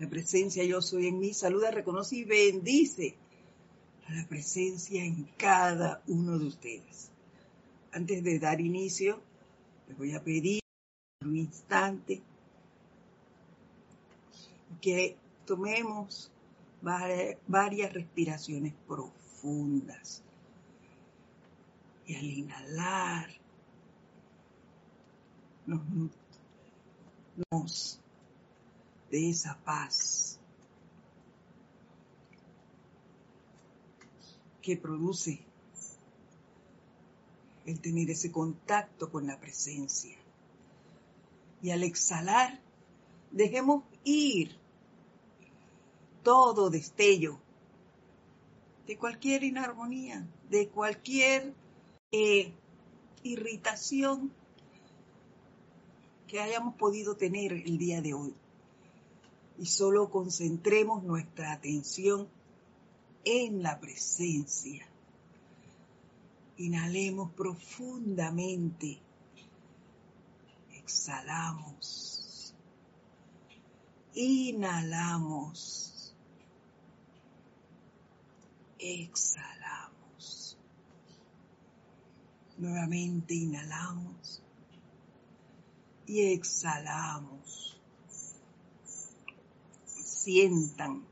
La presencia yo soy en mí saluda, reconoce y bendice a la presencia en cada uno de ustedes. Antes de dar inicio, les voy a pedir un instante que tomemos varias respiraciones profundas. Y al inhalar, nos de esa paz que produce el tener ese contacto con la presencia. Y al exhalar, dejemos ir todo destello de cualquier inarmonía, de cualquier eh, irritación que hayamos podido tener el día de hoy y solo concentremos nuestra atención en la presencia. Inhalemos profundamente. Exhalamos. Inhalamos. Exhalamos. Nuevamente inhalamos y exhalamos sientan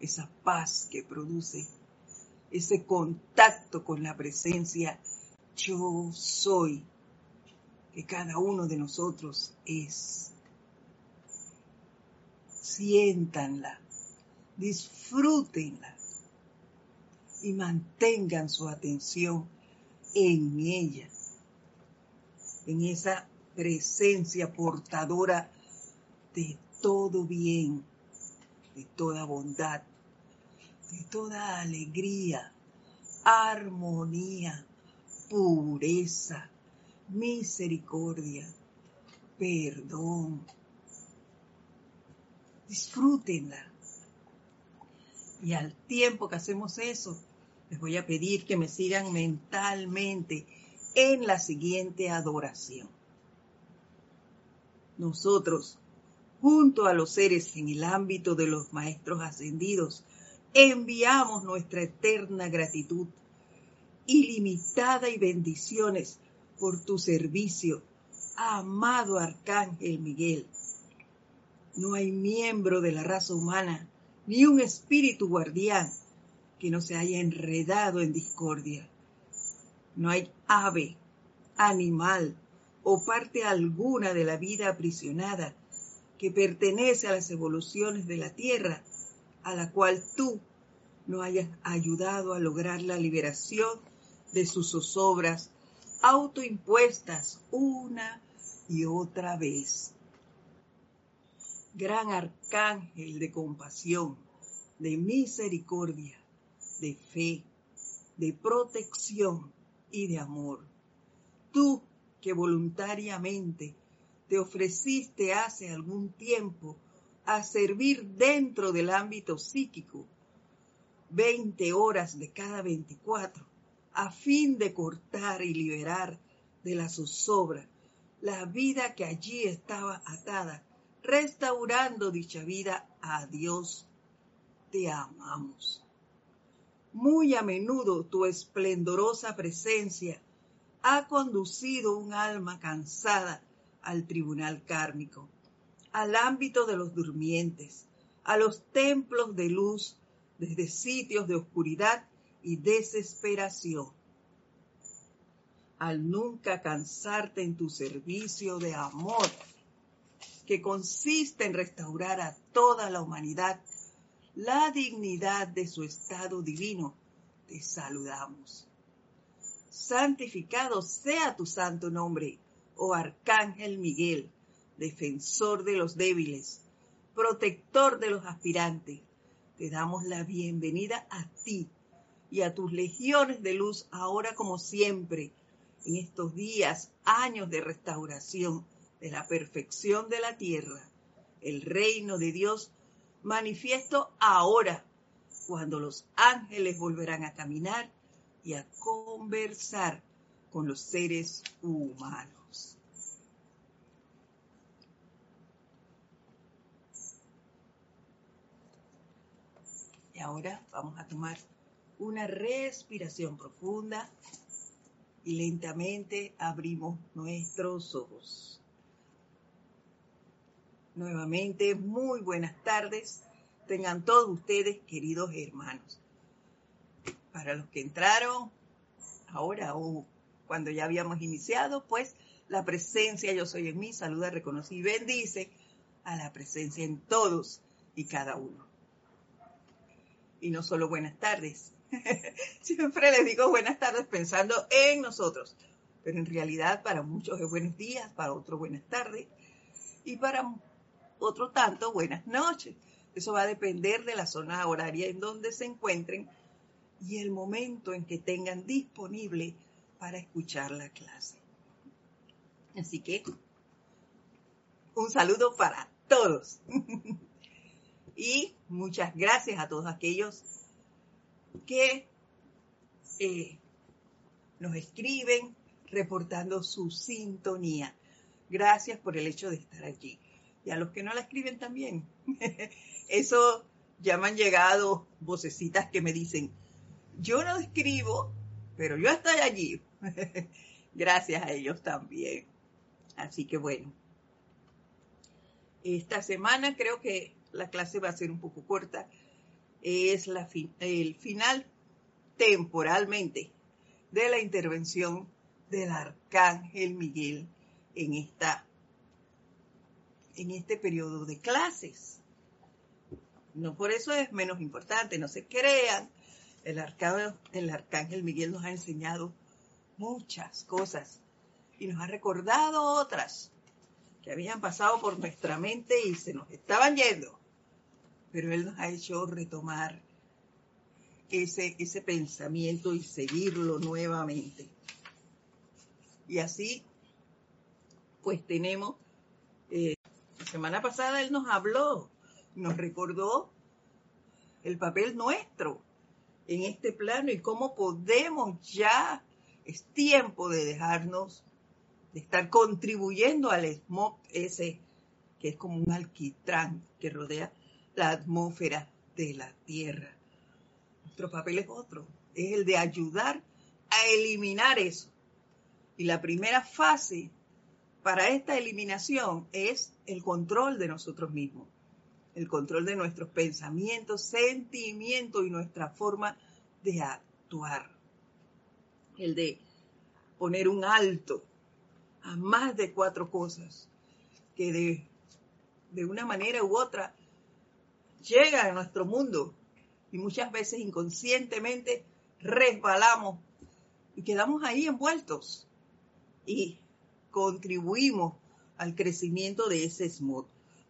esa paz que produce ese contacto con la presencia yo soy que cada uno de nosotros es. Siéntanla, disfrútenla y mantengan su atención en ella, en esa presencia portadora de todo bien de toda bondad, de toda alegría, armonía, pureza, misericordia, perdón. Disfrútenla. Y al tiempo que hacemos eso, les voy a pedir que me sigan mentalmente en la siguiente adoración. Nosotros junto a los seres en el ámbito de los maestros ascendidos, enviamos nuestra eterna gratitud, ilimitada y bendiciones por tu servicio, amado Arcángel Miguel. No hay miembro de la raza humana, ni un espíritu guardián que no se haya enredado en discordia. No hay ave, animal o parte alguna de la vida aprisionada que pertenece a las evoluciones de la Tierra, a la cual tú no hayas ayudado a lograr la liberación de sus zozobras autoimpuestas una y otra vez. Gran arcángel de compasión, de misericordia, de fe, de protección y de amor. Tú que voluntariamente te ofreciste hace algún tiempo a servir dentro del ámbito psíquico 20 horas de cada 24 a fin de cortar y liberar de la zozobra la vida que allí estaba atada, restaurando dicha vida a Dios. Te amamos. Muy a menudo tu esplendorosa presencia ha conducido un alma cansada al tribunal kármico, al ámbito de los durmientes, a los templos de luz desde sitios de oscuridad y desesperación. Al nunca cansarte en tu servicio de amor, que consiste en restaurar a toda la humanidad la dignidad de su estado divino, te saludamos. Santificado sea tu santo nombre oh Arcángel Miguel, defensor de los débiles, protector de los aspirantes, te damos la bienvenida a ti y a tus legiones de luz ahora como siempre, en estos días, años de restauración de la perfección de la tierra, el reino de Dios manifiesto ahora, cuando los ángeles volverán a caminar y a conversar con los seres humanos. Ahora vamos a tomar una respiración profunda y lentamente abrimos nuestros ojos. Nuevamente, muy buenas tardes. Tengan todos ustedes, queridos hermanos. Para los que entraron ahora o cuando ya habíamos iniciado, pues la presencia yo soy en mí, saluda, reconoce y bendice a la presencia en todos y cada uno. Y no solo buenas tardes. Siempre les digo buenas tardes pensando en nosotros, pero en realidad para muchos es buenos días, para otros buenas tardes y para otro tanto buenas noches. Eso va a depender de la zona horaria en donde se encuentren y el momento en que tengan disponible para escuchar la clase. Así que un saludo para todos. y muchas gracias a todos aquellos que eh, nos escriben reportando su sintonía. Gracias por el hecho de estar allí. Y a los que no la escriben también. Eso ya me han llegado vocecitas que me dicen, yo no escribo, pero yo estoy allí. Gracias a ellos también. Así que bueno, esta semana creo que la clase va a ser un poco corta. Es la el final temporalmente de la intervención del arcángel Miguel en esta en este periodo de clases. No por eso es menos importante, no se crean. El el arcángel Miguel nos ha enseñado muchas cosas y nos ha recordado otras que habían pasado por nuestra mente y se nos estaban yendo. Pero Él nos ha hecho retomar ese, ese pensamiento y seguirlo nuevamente. Y así, pues tenemos, eh, la semana pasada Él nos habló, nos recordó el papel nuestro en este plano y cómo podemos ya, es tiempo de dejarnos de estar contribuyendo al smog ese que es como un alquitrán que rodea la atmósfera de la Tierra. Nuestro papel es otro, es el de ayudar a eliminar eso. Y la primera fase para esta eliminación es el control de nosotros mismos, el control de nuestros pensamientos, sentimientos y nuestra forma de actuar. El de poner un alto a más de cuatro cosas que de, de una manera u otra llegan a nuestro mundo y muchas veces inconscientemente resbalamos y quedamos ahí envueltos y contribuimos al crecimiento de ese smog.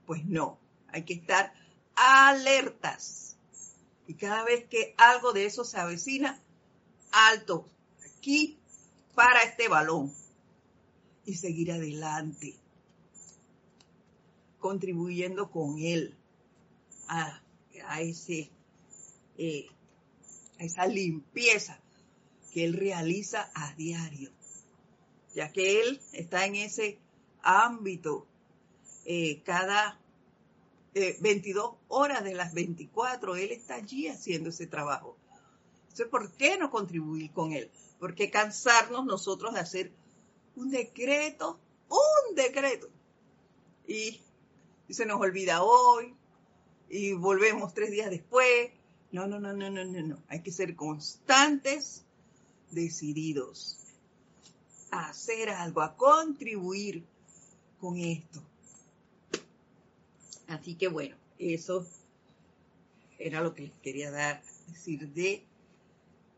Pues no, hay que estar alertas. Y cada vez que algo de eso se avecina, alto, aquí para este balón y seguir adelante, contribuyendo con él a, ese, eh, a esa limpieza que él realiza a diario, ya que él está en ese ámbito eh, cada 22 eh, horas de las 24, él está allí haciendo ese trabajo. Entonces, ¿por qué no contribuir con él? ¿Por qué cansarnos nosotros de hacer un decreto, un decreto. Y, se nos olvida hoy y volvemos tres días después. No, no, no, no, no, no, no. Hay que ser constantes, decididos a hacer algo, a contribuir con esto. Así que bueno, eso era lo que les quería dar, decir de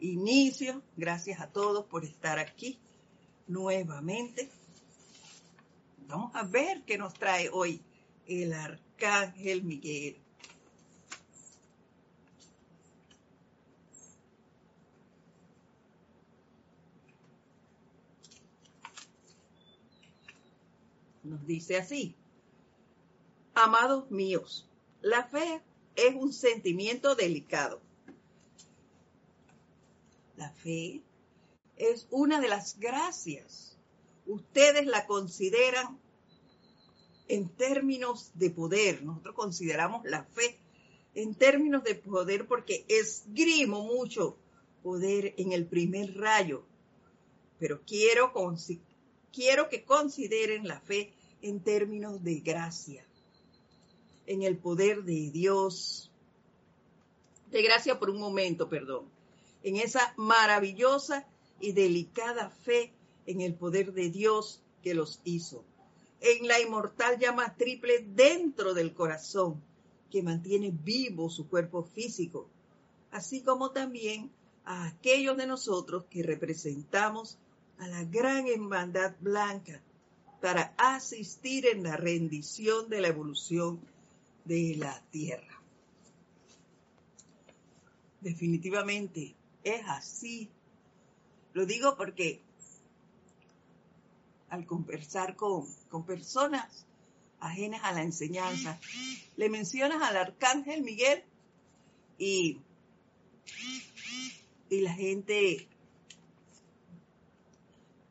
inicio. Gracias a todos por estar aquí nuevamente. Vamos a ver qué nos trae hoy el arcángel Miguel. Nos dice así, amados míos, la fe es un sentimiento delicado. La fe es una de las gracias. Ustedes la consideran en términos de poder. Nosotros consideramos la fe en términos de poder porque esgrimo mucho poder en el primer rayo, pero quiero, quiero que consideren la fe en términos de gracia, en el poder de Dios, de gracia por un momento, perdón, en esa maravillosa y delicada fe en el poder de Dios que los hizo, en la inmortal llama triple dentro del corazón que mantiene vivo su cuerpo físico, así como también a aquellos de nosotros que representamos a la gran hermandad blanca para asistir en la rendición de la evolución de la Tierra. Definitivamente es así. Lo digo porque al conversar con, con personas ajenas a la enseñanza, le mencionas al arcángel Miguel y, y la gente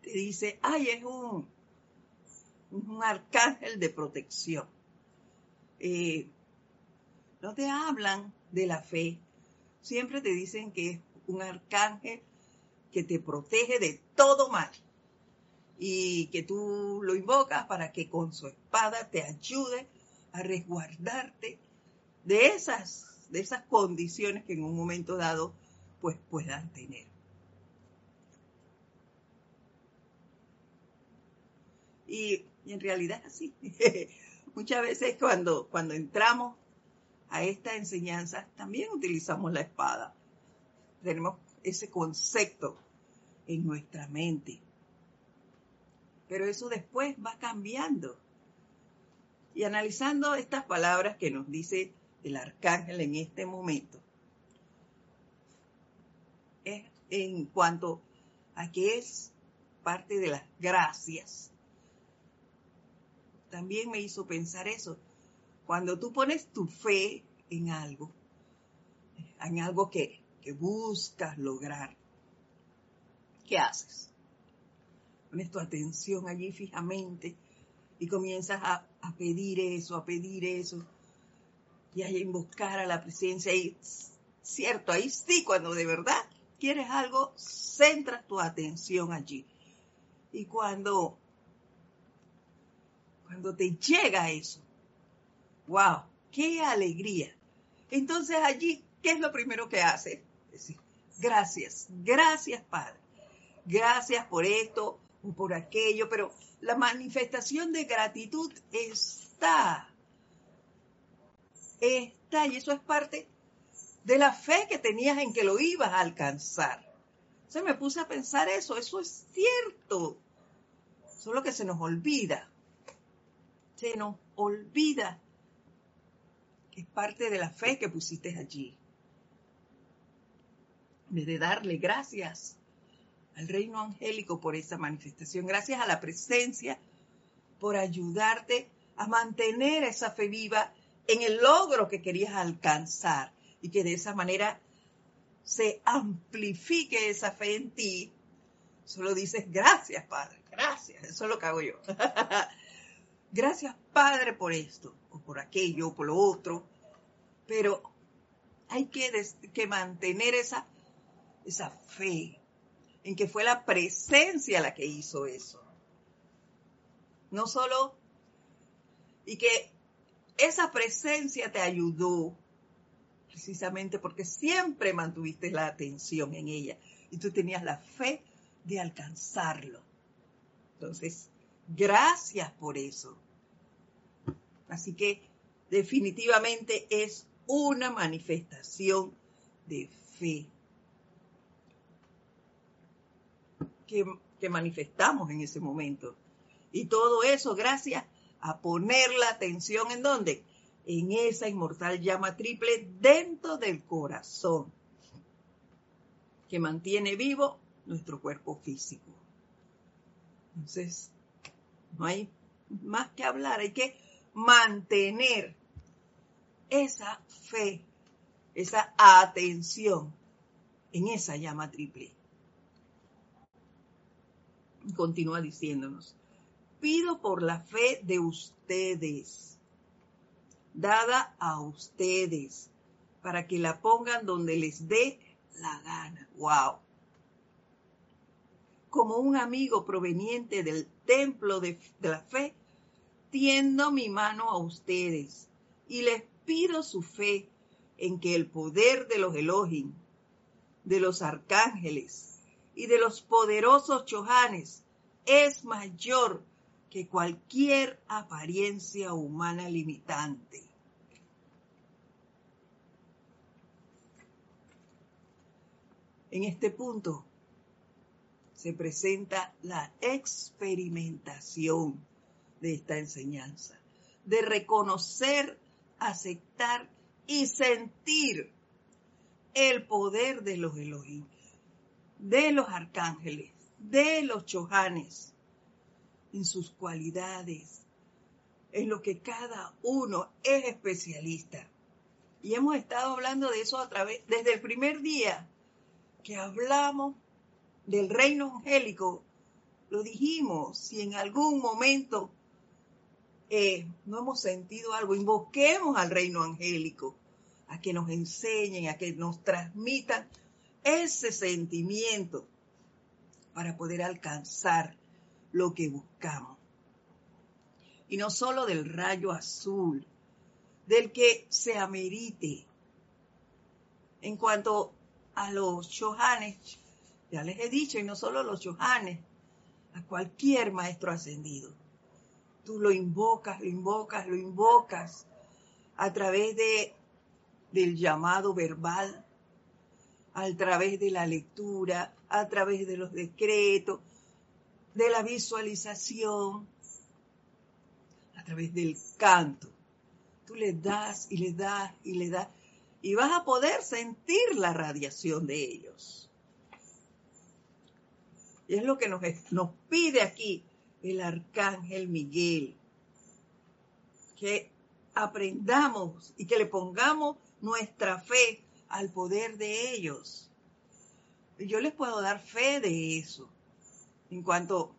te dice, ay, es un, un arcángel de protección. Eh, no te hablan de la fe, siempre te dicen que es un arcángel que te protege de todo mal y que tú lo invocas para que con su espada te ayude a resguardarte de esas, de esas condiciones que en un momento dado pues puedan tener. Y, en realidad es así. Muchas veces cuando, cuando entramos a esta enseñanza también utilizamos la espada. Tenemos ese concepto en nuestra mente. Pero eso después va cambiando. Y analizando estas palabras que nos dice el arcángel en este momento, es en cuanto a que es parte de las gracias. También me hizo pensar eso. Cuando tú pones tu fe en algo, en algo que, que buscas lograr, ¿qué haces? pones tu atención allí fijamente y comienzas a, pedir eso, a pedir eso, y a invocar a la presencia. Y cierto, ahí sí, cuando de verdad quieres algo, centras tu atención allí. Y cuando, cuando te llega eso, wow, qué alegría. Entonces allí, ¿qué es lo primero que haces? Decir, gracias, gracias Padre. Gracias por esto, por aquello, pero la manifestación de gratitud está. Está, y eso es parte de la fe que tenías en que lo ibas a alcanzar. Se me puse a pensar eso, eso es cierto. Solo que se nos olvida. Se nos olvida que es parte de la fe que pusiste allí. De darle gracias al reino angélico por esa manifestación. Gracias a la presencia por ayudarte a mantener esa fe viva en el logro que querías alcanzar y que de esa manera se amplifique esa fe en ti. Solo dices gracias, Padre, gracias, eso es lo que hago yo. gracias, Padre, por esto, o por aquello, o por lo otro. Pero hay que, mantener esa, esa fe, en que fue la presencia la que hizo eso. No solo, y que esa presencia te ayudó precisamente porque siempre mantuviste la atención en ella y tú tenías la fe de alcanzarlo. Entonces, gracias por eso. Así que definitivamente es una manifestación de fe. que, manifestamos en ese momento. Y todo eso gracias a poner la atención en dónde? En esa inmortal llama triple dentro del corazón, que mantiene vivo nuestro cuerpo físico. Entonces, no hay más que hablar, hay que mantener esa fe, esa atención en esa llama triple continúa diciéndonos, pido por la fe de ustedes, dada a ustedes, para que la pongan donde les dé la gana. ¡Wow! Como un amigo proveniente del templo de, de la fe, tiendo mi mano a ustedes y les pido su fe en que el poder de los Elohim, de los arcángeles y de los poderosos chojanes es mayor que cualquier apariencia humana limitante. En este punto se presenta la experimentación de esta enseñanza, de reconocer, aceptar y sentir el poder de los Elohim, de los arcángeles, de los chojanes, en sus cualidades, en lo que cada uno es especialista. Y hemos estado hablando de eso a través, desde el primer día que hablamos del reino angélico, lo dijimos, si en algún momento no hemos sentido algo, invoquemos al reino angélico, a que nos enseñen, a que nos transmitan ese sentimiento para poder alcanzar lo que buscamos. Y no solo del rayo azul, del que se amerite. En cuanto a los chohanes, ya les he dicho, y no solo los chohanes, a cualquier maestro ascendido tú lo invocas, lo invocas, lo invocas a través de, del llamado verbal, a través de la lectura, a través de los decretos, de la visualización, a través del canto. Tú le das y le das y le das y vas a poder sentir la radiación de ellos. Y es lo que nos, nos pide aquí el arcángel Miguel. Que aprendamos y que le pongamos nuestra fe al poder de ellos. Yo les puedo dar fe de eso en cuanto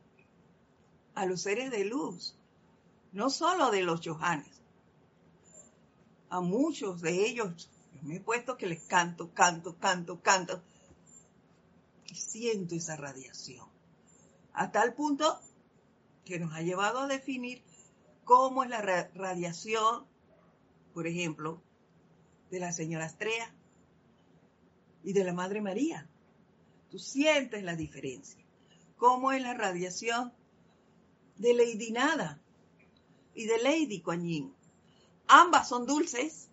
a los seres de luz, no solo de los Johanes. A muchos de ellos me he puesto que les canto, canto, canto, canto y siento esa radiación. A tal punto que nos ha llevado a definir cómo es la radiación, por ejemplo, de la señora Estrella y de la Madre María. Tú sientes la diferencia. ¿Cómo es la radiación de Lady Nada y de Lady Coñín? Ambas son dulces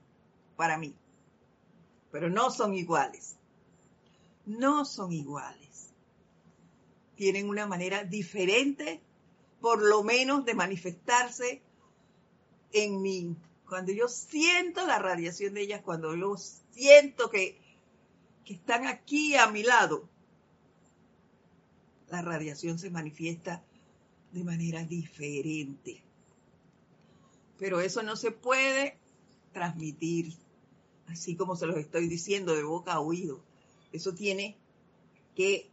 para mí, pero no son iguales. No son iguales. Tienen una manera diferente por lo menos de manifestarse en mí. Cuando yo siento la radiación de ellas, cuando yo siento que, que están aquí a mi lado, la radiación se manifiesta de manera diferente. Pero eso no se puede transmitir así como se los estoy diciendo de boca a oído. Eso tiene que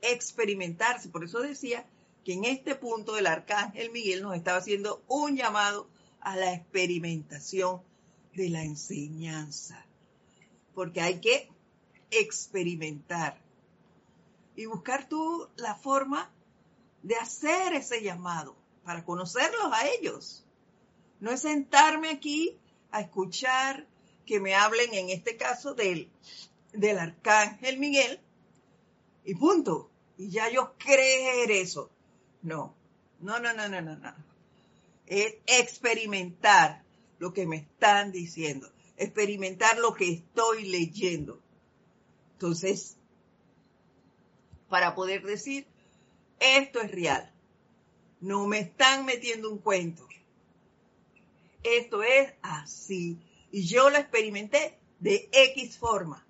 experimentarse. Por eso decía que en este punto el arcángel Miguel nos estaba haciendo un llamado a la experimentación de la enseñanza, porque hay que experimentar y buscar tú la forma de hacer ese llamado para conocerlos a ellos. No es sentarme aquí a escuchar que me hablen, en este caso, del, del arcángel Miguel, y punto. Y ya yo creer eso. No, no, no, no, no, no, no. Es experimentar lo que me están diciendo, experimentar lo que estoy leyendo. Entonces, para poder decir, esto es real, no me están metiendo un cuento. Esto es así. Y yo lo experimenté de X forma,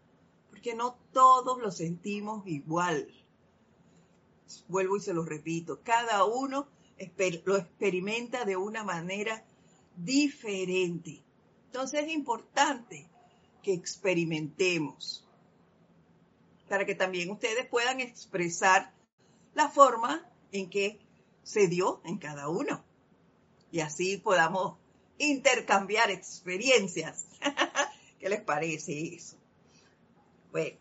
porque no todos lo sentimos igual vuelvo y se lo repito, cada uno lo experimenta de una manera diferente. Entonces es importante que experimentemos para que también ustedes puedan expresar la forma en que se dio en cada uno y así podamos intercambiar experiencias ¿Qué les parece eso? Pues,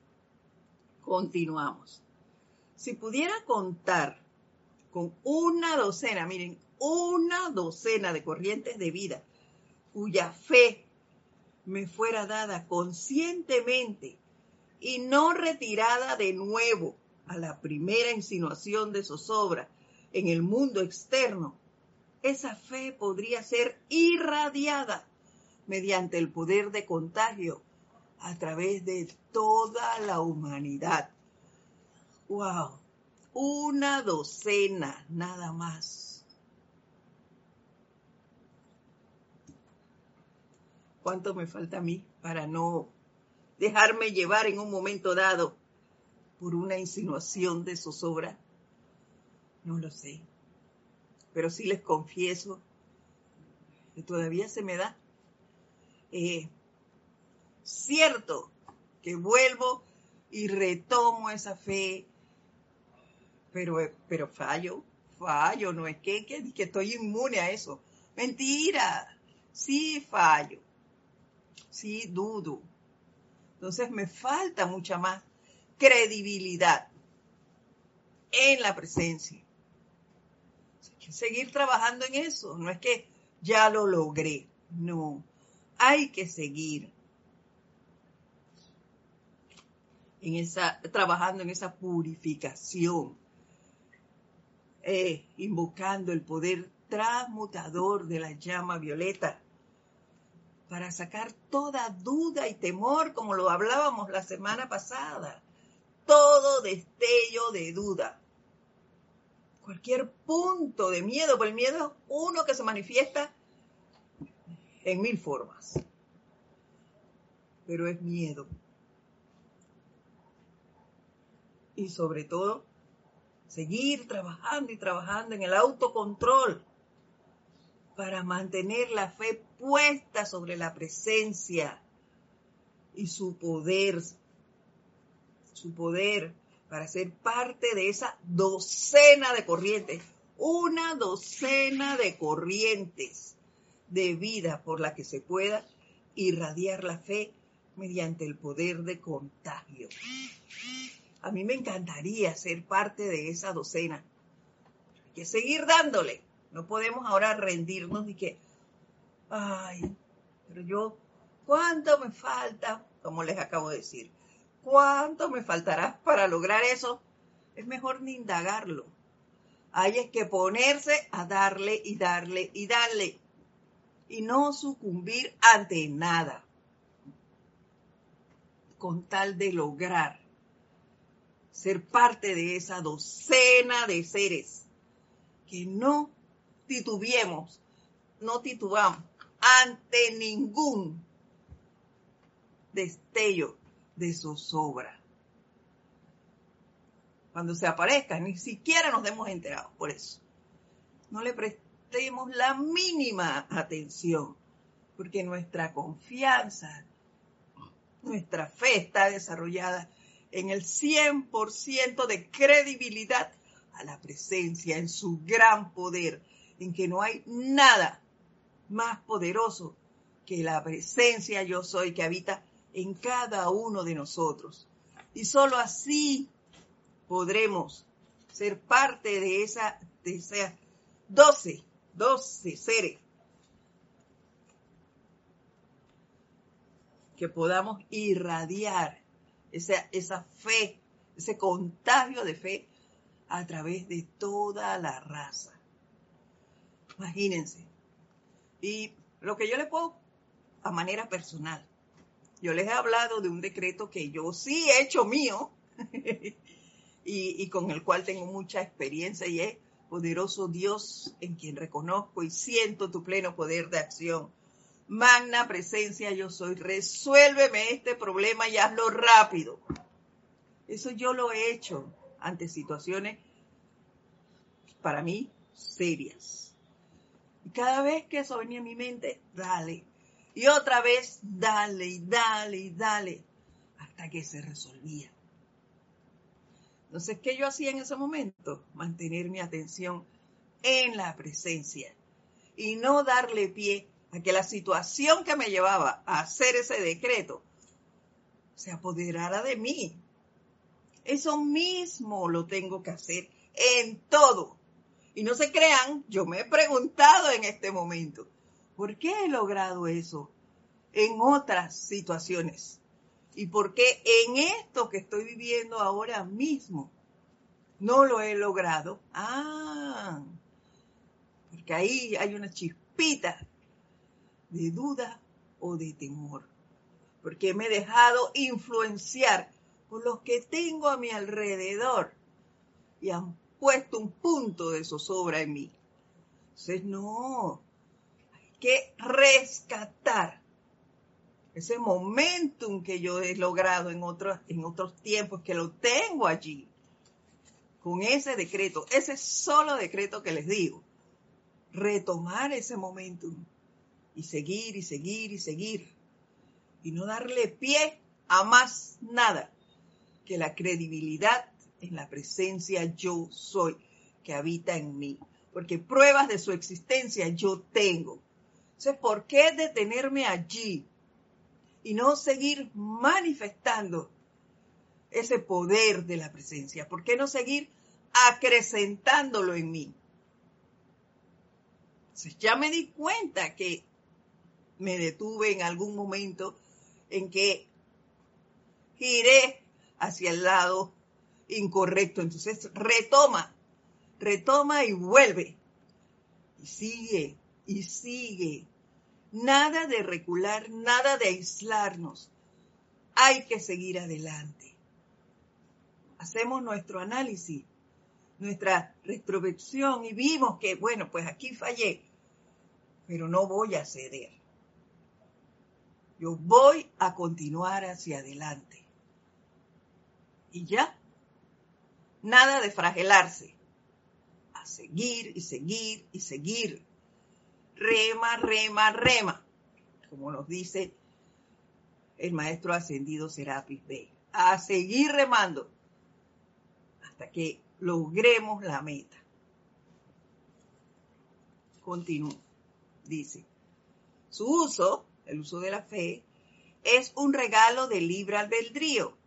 continuamos. Si pudiera contar con una docena, miren, una docena de corrientes de vida cuya fe me fuera dada conscientemente y no retirada de nuevo a la primera insinuación de zozobra en el mundo externo, esa fe podría ser irradiada mediante el poder de contagio a través de toda la humanidad. ¡Wow! Una docena nada más. ¿Cuánto me falta a mí para no dejarme llevar en un momento dado por una insinuación de zozobra? No lo sé. Pero sí les confieso que todavía se me da. Eh, cierto que vuelvo y retomo esa fe, pero, pero fallo, fallo, no es que, que, que estoy inmune a eso. Mentira, sí fallo, sí dudo. Entonces me falta mucha más credibilidad en la presencia. Hay que seguir trabajando en eso. No es que ya lo logré. No. Hay que seguir en esa, trabajando en esa purificación, eh, invocando el poder transmutador de la llama violeta para sacar toda duda y temor, como lo hablábamos la semana pasada, todo destello de duda, cualquier punto de miedo, porque el miedo es uno que se manifiesta en mil formas, pero es miedo. Y sobre todo, seguir trabajando y trabajando en el autocontrol para mantener la fe puesta sobre la presencia y su poder, su poder para ser parte de esa docena de corrientes, una docena de corrientes de vida por la que se pueda irradiar la fe mediante el poder de contagio. A mí me encantaría ser parte de esa docena. Hay que seguir dándole. No podemos ahora rendirnos y que, ay, pero yo, ¿cuánto me falta? Como les acabo de decir, ¿cuánto me faltará para lograr eso? Es mejor ni indagarlo. Hay es que ponerse a darle y darle y darle y no sucumbir ante nada con tal de lograr ser parte de esa docena de seres que no titubeemos, no titubamos ante ningún destello de zozobra. Cuando se aparezca, ni siquiera nos demos enterados por eso. No le prestemos la mínima atención, porque nuestra confianza, nuestra fe está desarrollada en el 100% de credibilidad a la presencia, en su gran poder, en que no hay nada más poderoso que la presencia yo soy que habita en cada uno de nosotros. Y solo así podremos ser parte de esa, de esa 12, 12 seres que podamos irradiar esa, esa fe, ese contagio de fe a través de toda la raza. Imagínense. Y lo que yo les puedo, a manera personal, yo les he hablado de un decreto que yo sí he hecho mío y, y con el cual tengo mucha experiencia y es poderoso Dios en quien reconozco y siento tu pleno poder de acción magna presencia yo soy, resuélveme este problema y hazlo rápido. Eso yo lo he hecho ante situaciones para mí serias. Y cada vez que eso venía a mi mente, dale. Y otra vez, dale y dale y dale, hasta que se resolvía. Entonces, ¿qué yo hacía en ese momento? Mantener mi atención en la presencia y no darle pie a que la situación que me llevaba a hacer ese decreto se apoderara de mí. Eso mismo lo tengo que hacer en todo. Y no se crean, yo me he preguntado en este momento, ¿por qué he logrado eso en otras situaciones? ¿Y por qué en esto que estoy viviendo ahora mismo no lo he logrado? Ah, porque ahí hay una chispita de duda o de temor. Porque me he dejado influenciar por los que tengo a mi alrededor y han puesto un punto de zozobra en mí. Entonces, no, hay que rescatar ese momentum que yo he logrado en otros, en otros tiempos, que lo tengo allí, con ese decreto, ese solo decreto que les digo, retomar ese momentum y seguir y seguir y seguir y no darle pie a más nada que la credibilidad en la presencia yo soy que habita en mí, porque pruebas de su existencia yo tengo. Entonces, ¿por qué detenerme allí y no seguir manifestando ese poder de la presencia? ¿Por qué no seguir acrecentándolo en mí? Entonces, ya me di cuenta que me detuve en algún momento en que giré hacia el lado incorrecto. Entonces retoma, retoma y vuelve. Y sigue, y sigue. Nada de recular, nada de aislarnos. Hay que seguir adelante. Hacemos nuestro análisis, nuestra retrospección y vimos que, bueno, pues aquí fallé, pero no voy a ceder. Yo voy a continuar hacia adelante. Y ya, nada de fragelarse. A seguir y seguir y seguir. Rema, rema, rema. Como nos dice el maestro ascendido Serapis Bey. A seguir remando hasta que logremos la meta. Continúo. Dice, su uso el uso de la fe, es un regalo de libre albedrío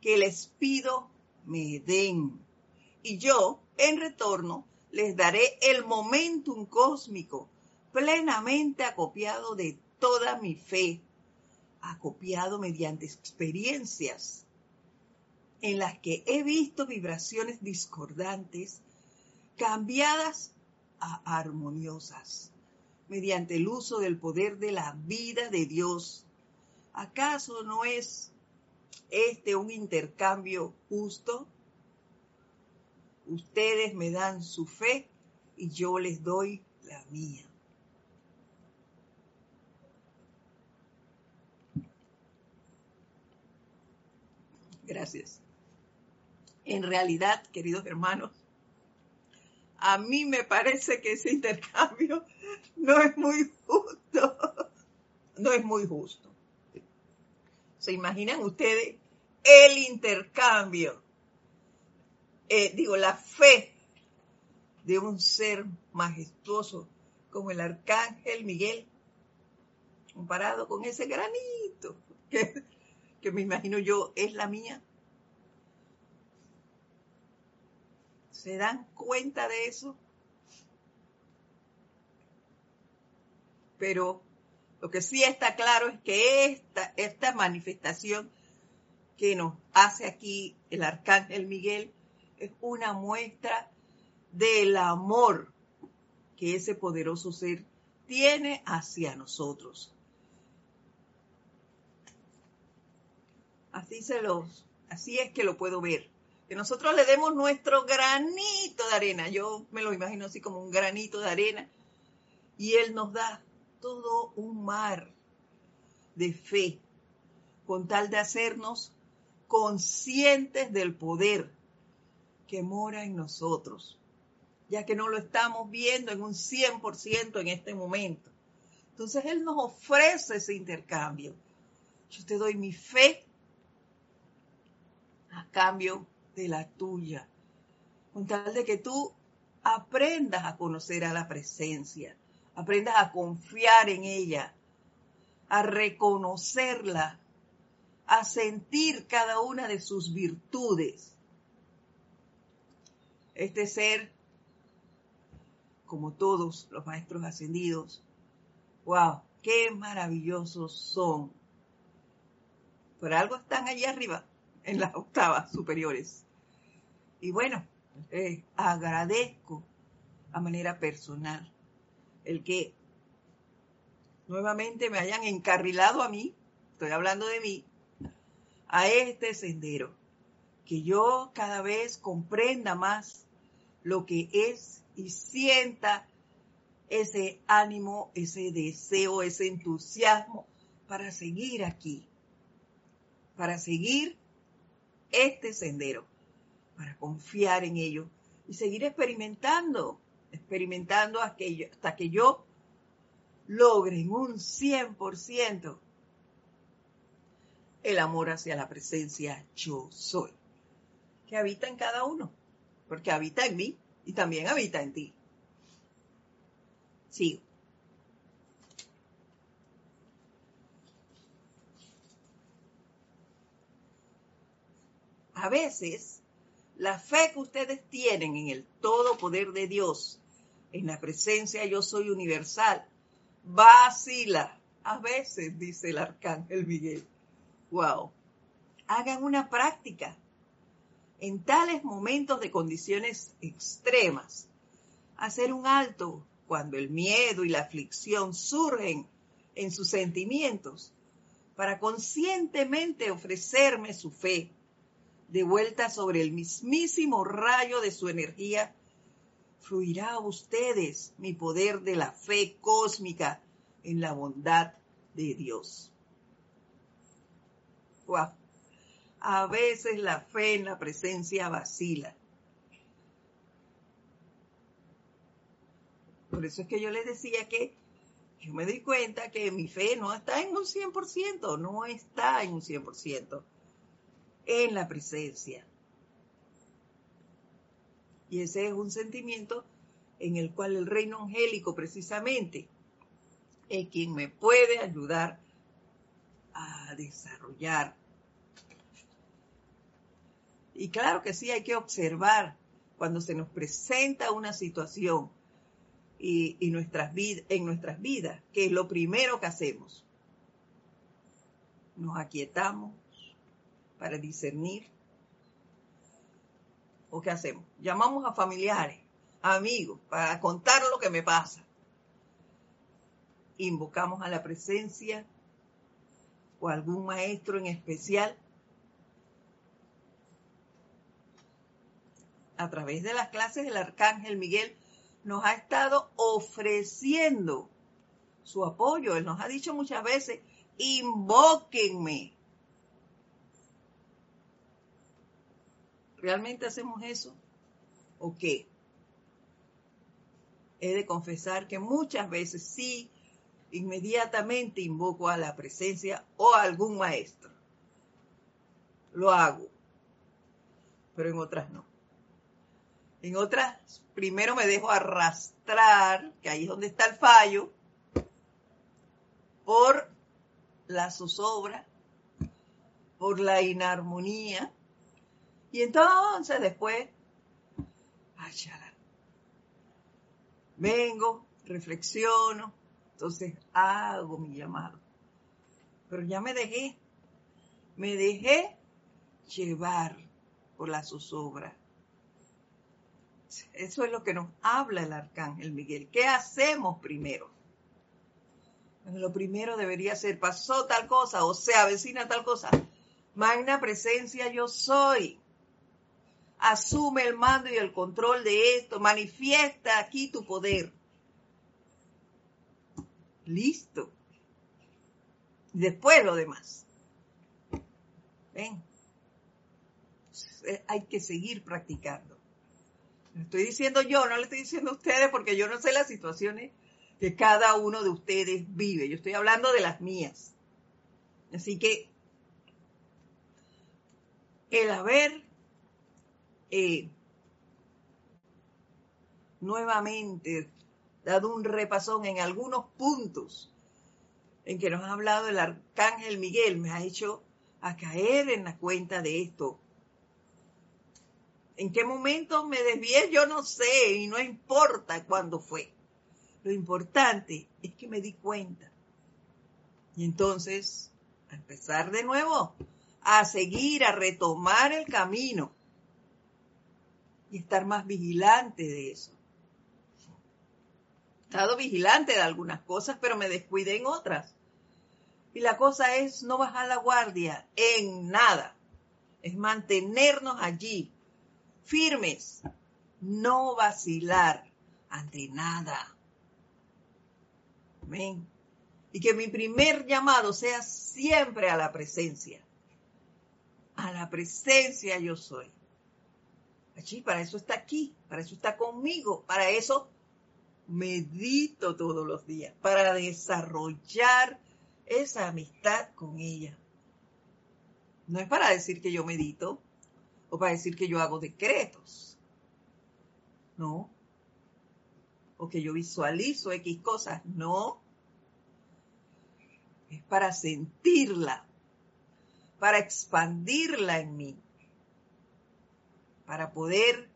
que les pido me den. Y yo, en retorno, les daré el momentum cósmico plenamente acopiado de toda mi fe, acopiado mediante experiencias en las que he visto vibraciones discordantes cambiadas a armoniosas mediante el uso del poder de la vida de Dios. ¿Acaso no es este un intercambio justo? Ustedes me dan su fe y yo les doy la mía. Gracias. En realidad, queridos hermanos, a mí me parece que ese intercambio no es muy justo. No es muy justo. ¿Se imaginan ustedes el intercambio? Eh, digo, la fe de un ser majestuoso como el arcángel Miguel, comparado con ese granito que, que me imagino yo es la mía. ¿Se dan cuenta de eso? pero lo que sí está claro es que esta, esta manifestación que nos hace aquí el arcángel Miguel es una muestra del amor que ese poderoso ser tiene hacia nosotros. Así se los, así es que lo puedo ver. Que nosotros le demos nuestro granito de arena. Yo me lo imagino así como un granito de arena. Y él nos da todo un mar de fe, con tal de hacernos conscientes del poder que mora en nosotros, ya que no lo estamos viendo en un 100% en este momento. Entonces Él nos ofrece ese intercambio. Yo te doy mi fe a cambio de la tuya, con tal de que tú aprendas a conocer a la presencia, aprendas a confiar en ella, a reconocerla, a sentir cada una de sus virtudes. Este ser, como todos los maestros ascendidos, wow, qué maravillosos son. Por algo están allí arriba, en las octavas superiores. Y bueno, eh, agradezco a manera personal el que nuevamente me hayan encarrilado a mí, estoy hablando de mí, a este sendero, que yo cada vez comprenda más lo que es y sienta ese ánimo, ese deseo, ese entusiasmo para seguir aquí, para seguir este sendero, para confiar en ello y seguir experimentando, experimentando hasta que yo logre en un 100% el amor hacia la presencia yo soy, que habita en cada uno, porque habita en mí y también habita en ti. Sigo. A veces, la fe que ustedes tienen en el todo poder de Dios, en la presencia yo soy universal, vacila. A veces, dice el arcángel Miguel. Wow. Hagan una práctica. En tales momentos de condiciones extremas, hacer un alto cuando el miedo y la aflicción surgen en sus sentimientos, para conscientemente ofrecerme su fe, de vuelta sobre el mismísimo rayo de su energía, fluirá a ustedes mi poder de la fe cósmica en la bondad de Dios. A veces la fe en la presencia vacila. Por eso es que yo les decía que yo me di cuenta que mi fe no está en un 100%, no está en un 100% en la presencia. Y ese es un sentimiento en el cual el reino angélico precisamente es quien me puede ayudar a desarrollar. Y claro que sí, hay que observar cuando se nos presenta una situación y, nuestras en nuestras vidas, que es lo primero que hacemos. Nos aquietamos para discernir. ¿O qué hacemos? Llamamos a familiares, amigos, para contar lo que me pasa. Invocamos a la presencia o algún maestro en especial a través de las clases del Arcángel Miguel nos ha estado ofreciendo su apoyo. Él nos ha dicho muchas veces, invóquenme. ¿Realmente hacemos eso? ¿O qué? He de confesar que muchas veces sí, inmediatamente invoco a la presencia o a algún maestro. Lo hago, pero en otras no. En otras, primero me dejo arrastrar, que ahí es donde está el fallo, por la zozobra, por la inarmonía. Y entonces después, vengo, reflexiono, entonces hago mi llamado. Pero ya me dejé, me dejé llevar por la zozobra eso es lo que nos habla el arcángel Miguel. ¿Qué hacemos primero? lo primero debería ser, pasó tal cosa o se avecina tal cosa. Magna presencia yo soy. Asume el mando y el control de esto. Manifiesta aquí tu poder. Listo. Después lo demás. Ven. Hay que seguir practicando. Estoy diciendo yo, no le estoy diciendo a ustedes porque yo no sé las situaciones que cada uno de ustedes vive. Yo estoy hablando de las mías. Así que el haber eh, nuevamente dado un repasón en algunos puntos en que nos ha hablado el arcángel Miguel, me ha hecho a caer en la cuenta de esto. ¿En qué momento me desvié? Yo no sé y no importa cuándo fue. Lo importante es que me di cuenta. Y entonces, a empezar de nuevo, a seguir, a retomar el camino y estar más vigilante de eso. He estado vigilante de algunas cosas, pero me descuidé en otras. Y la cosa es no bajar la guardia en nada. Es mantenernos allí, firmes, no vacilar ante nada. Amén. Y que mi primer llamado sea siempre a la presencia. A la presencia yo soy. Para eso está aquí, para eso está conmigo, para eso medito todos los días, para desarrollar esa amistad con ella. No es para decir que yo medito o para decir que yo hago decretos. No. O que yo visualizo X cosas. No. Es para sentirla, para expandirla en mí para poder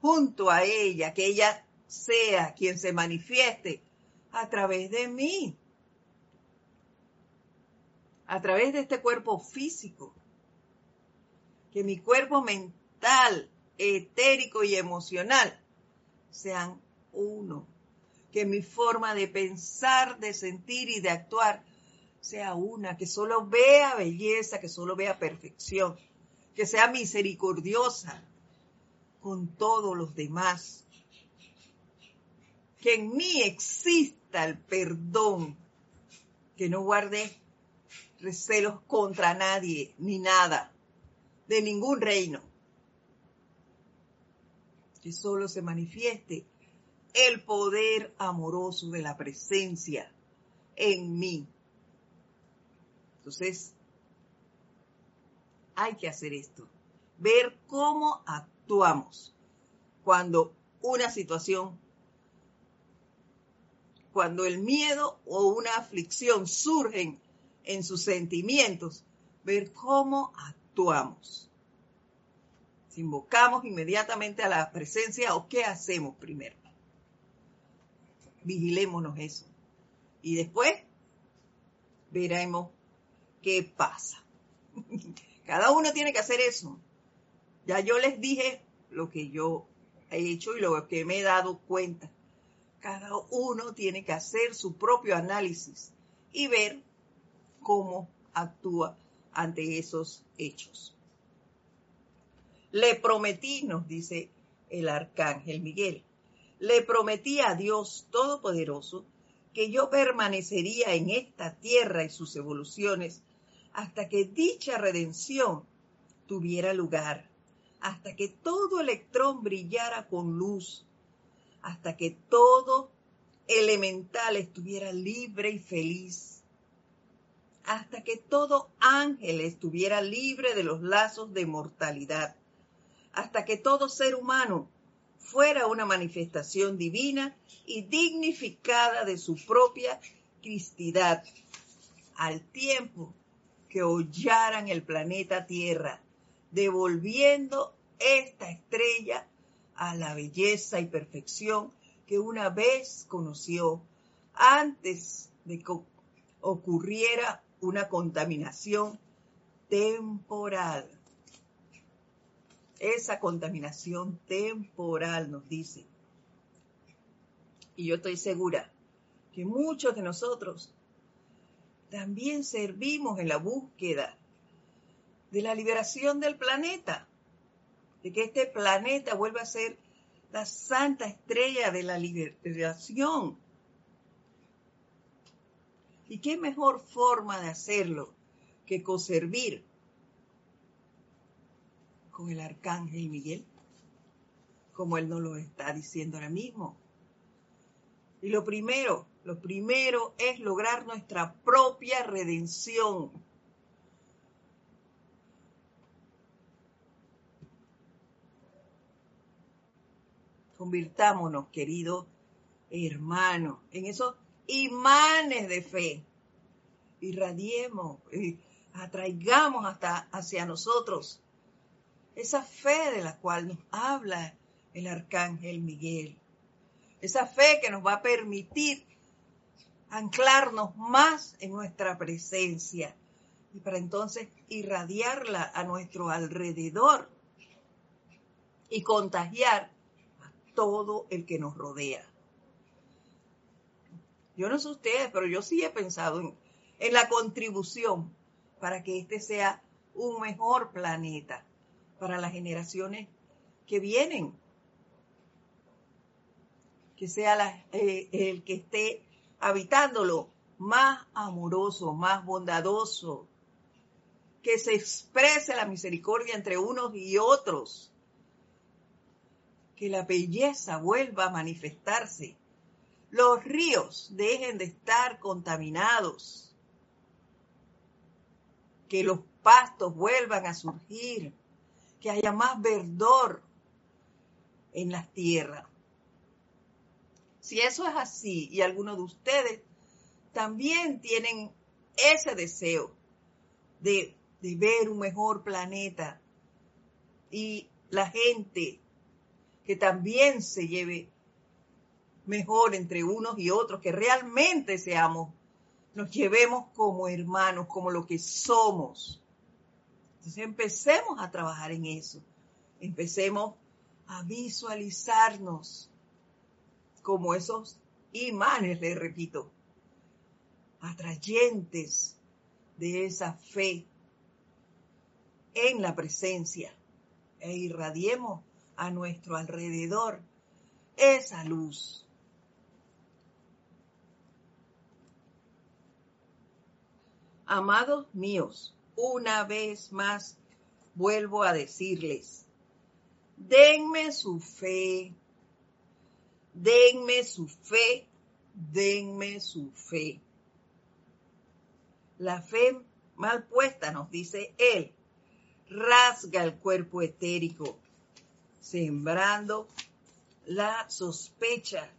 junto a ella, que ella sea quien se manifieste a través de mí, a través de este cuerpo físico, que mi cuerpo mental, etérico y emocional sean uno, que mi forma de pensar, de sentir y de actuar sea una, que solo vea belleza, que solo vea perfección que sea misericordiosa con todos los demás. Que en mí exista el perdón, que no guarde recelos contra nadie ni nada, de ningún reino. Que solo se manifieste el poder amoroso de la presencia en mí. Entonces, hay que hacer esto. Ver cómo actuamos cuando una situación, cuando el miedo o una aflicción surgen en sus sentimientos, ver cómo actuamos. Si invocamos inmediatamente a la presencia o qué hacemos primero. Vigilémonos eso. Y después veremos qué pasa. Cada uno tiene que hacer eso. Ya yo les dije lo que yo he hecho y lo que me he dado cuenta. Cada uno tiene que hacer su propio análisis y ver cómo actúa ante esos hechos. Le prometí, nos dice el arcángel Miguel, le prometí a Dios Todopoderoso que yo permanecería en esta tierra y sus evoluciones hasta que dicha redención tuviera lugar, hasta que todo electrón brillara con luz, hasta que todo elemental estuviera libre y feliz, hasta que todo ángel estuviera libre de los lazos de mortalidad, hasta que todo ser humano fuera una manifestación divina y dignificada de su propia cristidad, al tiempo que hollaran el planeta Tierra, devolviendo esta estrella a la belleza y perfección que una vez conoció antes de que ocurriera una contaminación temporal. Esa contaminación temporal nos dice. Y yo estoy segura que muchos de nosotros también servimos en la búsqueda de la liberación del planeta, de que este planeta vuelva a ser la santa estrella de la liberación. ¿Y qué mejor forma de hacerlo que conservar con el arcángel Miguel? Como él nos lo está diciendo ahora mismo. Y lo primero lo primero es lograr nuestra propia redención. Convirtámonos, queridos hermanos, en esos imanes de fe. Irradiemos, y atraigamos hasta hacia nosotros esa fe de la cual nos habla el arcángel Miguel. Esa fe que nos va a permitir anclarnos más en nuestra presencia y para entonces irradiarla a nuestro alrededor y contagiar a todo el que nos rodea. Yo no sé ustedes, pero yo sí he pensado en, la contribución para que este sea un mejor planeta para las generaciones que vienen. Que sea eh, el que esté habitándolo más amoroso, más bondadoso, que se exprese la misericordia entre unos y otros, que la belleza vuelva a manifestarse, los ríos dejen de estar contaminados, que los pastos vuelvan a surgir, que haya más verdor en las tierras. Si eso es así y algunos de ustedes también tienen ese deseo de, de ver un mejor planeta y la gente que también se lleve mejor entre unos y otros, que realmente seamos, nos llevemos como hermanos, como lo que somos. Entonces empecemos a trabajar en eso. Empecemos a visualizarnos como esos imanes, les repito, atrayentes de esa fe en la presencia e irradiemos a nuestro alrededor esa luz. Amados míos, una vez más vuelvo a decirles, denme su fe, denme su fe, denme su fe. La fe mal puesta, nos dice él, rasga el cuerpo etérico, sembrando la sospecha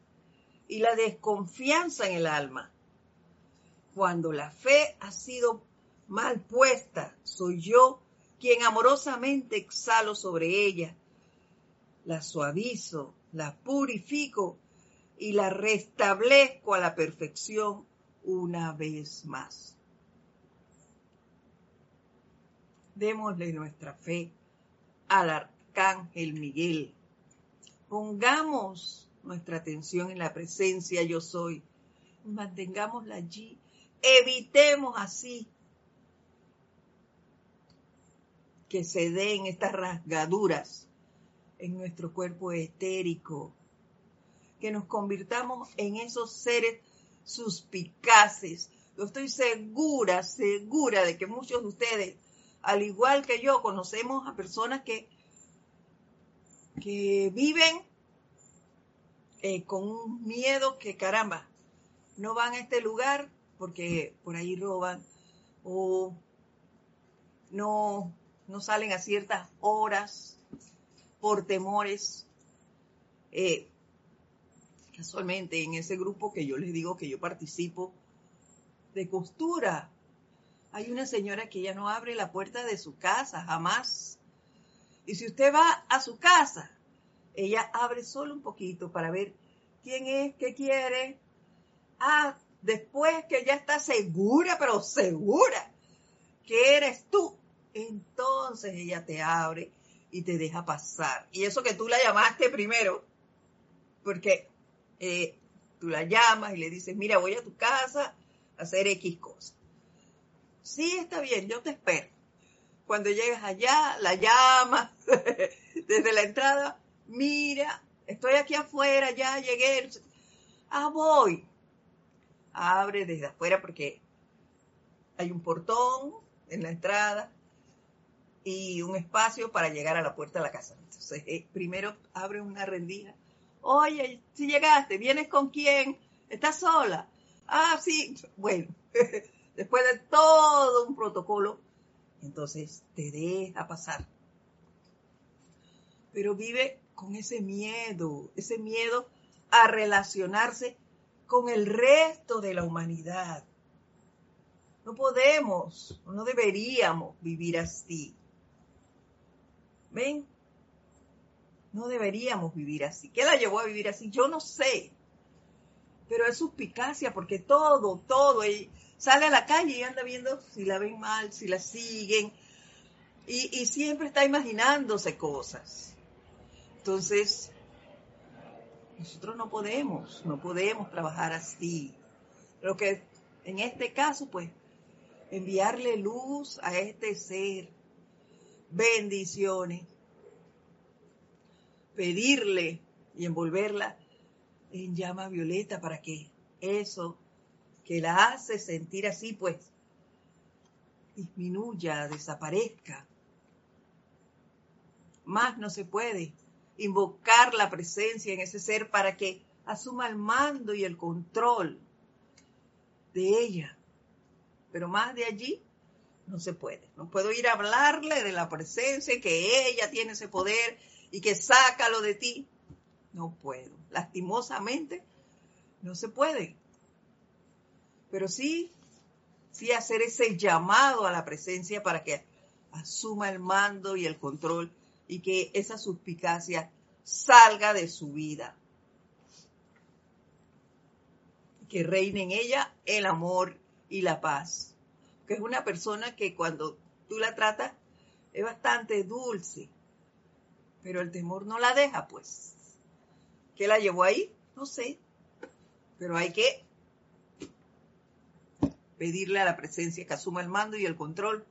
y la desconfianza en el alma. Cuando la fe ha sido mal puesta, soy yo quien amorosamente exhalo sobre ella, la suavizo, la purifico y la restablezco a la perfección una vez más. Démosle nuestra fe al arcángel Miguel. Pongamos nuestra atención en la presencia yo soy. Mantengámosla allí. Evitemos así que se den estas rasgaduras en nuestro cuerpo etérico, que nos convirtamos en esos seres suspicaces. Yo estoy segura, segura de que muchos de ustedes, al igual que yo, conocemos a personas que, que viven eh, con un miedo que caramba, no van a este lugar porque por ahí roban o no no salen a ciertas horas por temores. Eh, casualmente en ese grupo que yo les digo que yo participo de costura, hay una señora que ya no abre la puerta de su casa jamás. Y si usted va a su casa, ella abre solo un poquito para ver quién es, qué quiere. Ah, después que ya está segura, pero segura que eres tú, entonces ella te abre y te deja pasar. Y eso que tú la llamaste primero, porque eh, tú la llamas y le dices, mira, voy a tu casa a hacer X cosas. Sí, está bien, yo te espero. Cuando llegas allá, la llamas desde la entrada, mira, estoy aquí afuera, ya llegué. Ah, voy. Abre desde afuera porque hay un portón en la entrada y un espacio para llegar a la puerta de la casa. Entonces, eh, primero abre una rendija. Oye, si llegaste, ¿vienes con quién? ¿Estás sola? Ah, sí. Bueno, después de todo un protocolo, entonces te deja pasar. Pero vive con ese miedo, ese miedo a relacionarse con el resto de la humanidad. No podemos, no deberíamos vivir así. ¿Ven? No deberíamos vivir así. ¿Qué la llevó a vivir así? Yo no sé. Pero es suspicacia porque todo, todo, él sale a la calle y anda viendo si la ven mal, si la siguen. Y, y siempre está imaginándose cosas. Entonces, nosotros no podemos, no podemos trabajar así. Lo que en este caso, pues, enviarle luz a este ser, bendiciones, pedirle y envolverla en llama violeta para que eso que la hace sentir así, pues, disminuya, desaparezca. Más no se puede invocar la presencia en ese ser para que asuma el mando y el control de ella. Pero más de allí no se puede. No puedo ir a hablarle de la presencia, que ella tiene ese poder y que sácalo de ti. No puedo. Lastimosamente, no se puede. Pero sí, sí hacer ese llamado a la presencia para que asuma el mando y el control y que esa suspicacia salga de su vida. Que reine en ella el amor y la paz. Que es una persona que cuando tú la tratas es bastante dulce, pero el temor no la deja, pues. ¿Qué la llevó ahí? No sé. Pero hay que pedirle a la presencia que asuma el mando y el control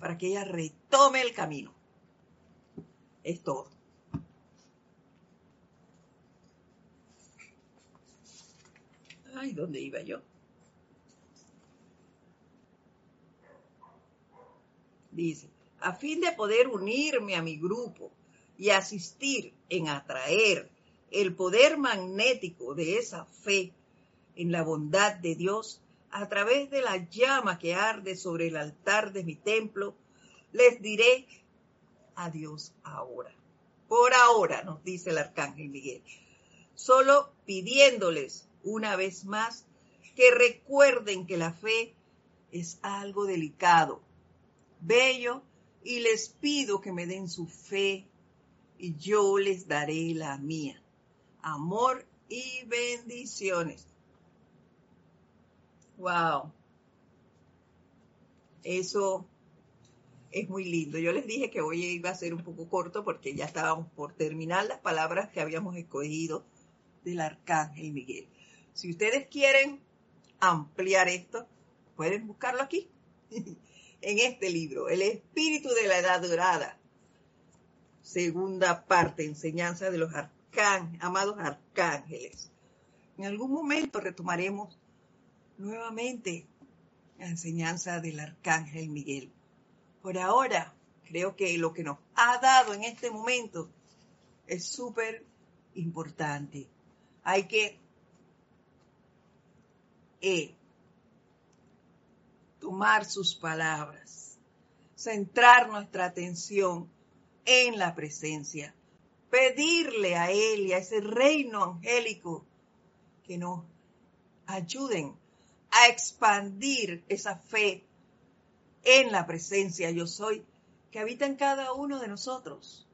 para que ella retome el camino. Es todo. Ay, ¿dónde iba yo? Dice, a fin de poder unirme a mi grupo y asistir en atraer el poder magnético de esa fe en la bondad de Dios a través de la llama que arde sobre el altar de mi templo, les diré a Dios ahora. Por ahora, nos dice el arcángel Miguel, solo pidiéndoles una vez más que recuerden que la fe es algo delicado, bello, y les pido que me den su fe y yo les daré la mía. Amor y bendiciones. Wow. Eso es muy lindo. Yo les dije que hoy iba a ser un poco corto porque ya estábamos por terminar las palabras que habíamos escogido del arcángel Miguel. Si ustedes quieren ampliar esto, pueden buscarlo aquí, en este libro, El Espíritu de la Edad Dorada, segunda parte, enseñanza de los amados arcángeles. En algún momento retomaremos nuevamente la enseñanza del arcángel Miguel. Por ahora, creo que lo que nos ha dado en este momento es súper importante. Hay que eh, tomar sus palabras, centrar nuestra atención en la presencia, pedirle a Él y a ese reino angélico que nos ayuden a expandir esa fe en la presencia yo soy que habita en cada uno de nosotros.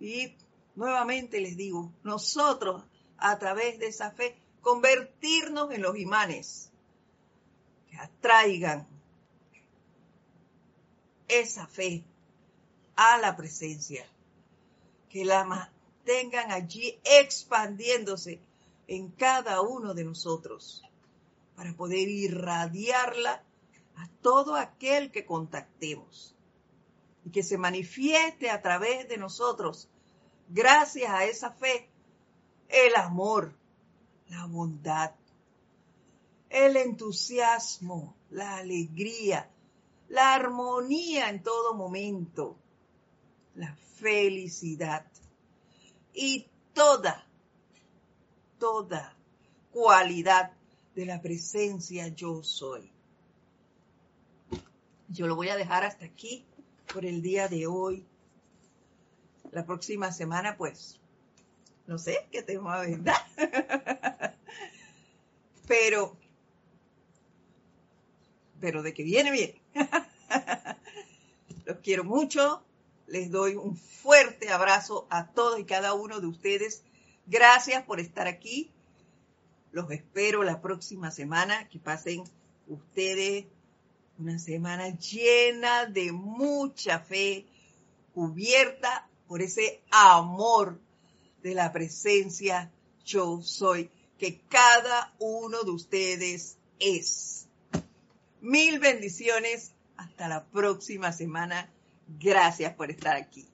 Y nuevamente les digo, nosotros a través de esa fe convertirnos en los imanes que atraigan esa fe a la presencia, que la mantengan allí expandiéndose en cada uno de nosotros para poder irradiarla a todo aquel que contactemos y que se manifieste a través de nosotros, gracias a esa fe, el amor, la bondad, el entusiasmo, la alegría, la armonía en todo momento, la felicidad y toda, toda cualidad de la presencia yo soy. Yo lo voy a dejar hasta aquí por el día de hoy. La próxima semana, pues, no sé qué tema vendrá. pero, pero de que viene, bien. Los quiero mucho. Les doy un fuerte abrazo a todos y cada uno de ustedes. Gracias por estar aquí. Los espero la próxima semana. Que pasen ustedes una semana llena de mucha fe, cubierta por ese amor de la presencia yo soy que cada uno de ustedes es. Mil bendiciones. Hasta la próxima semana. Gracias por estar aquí.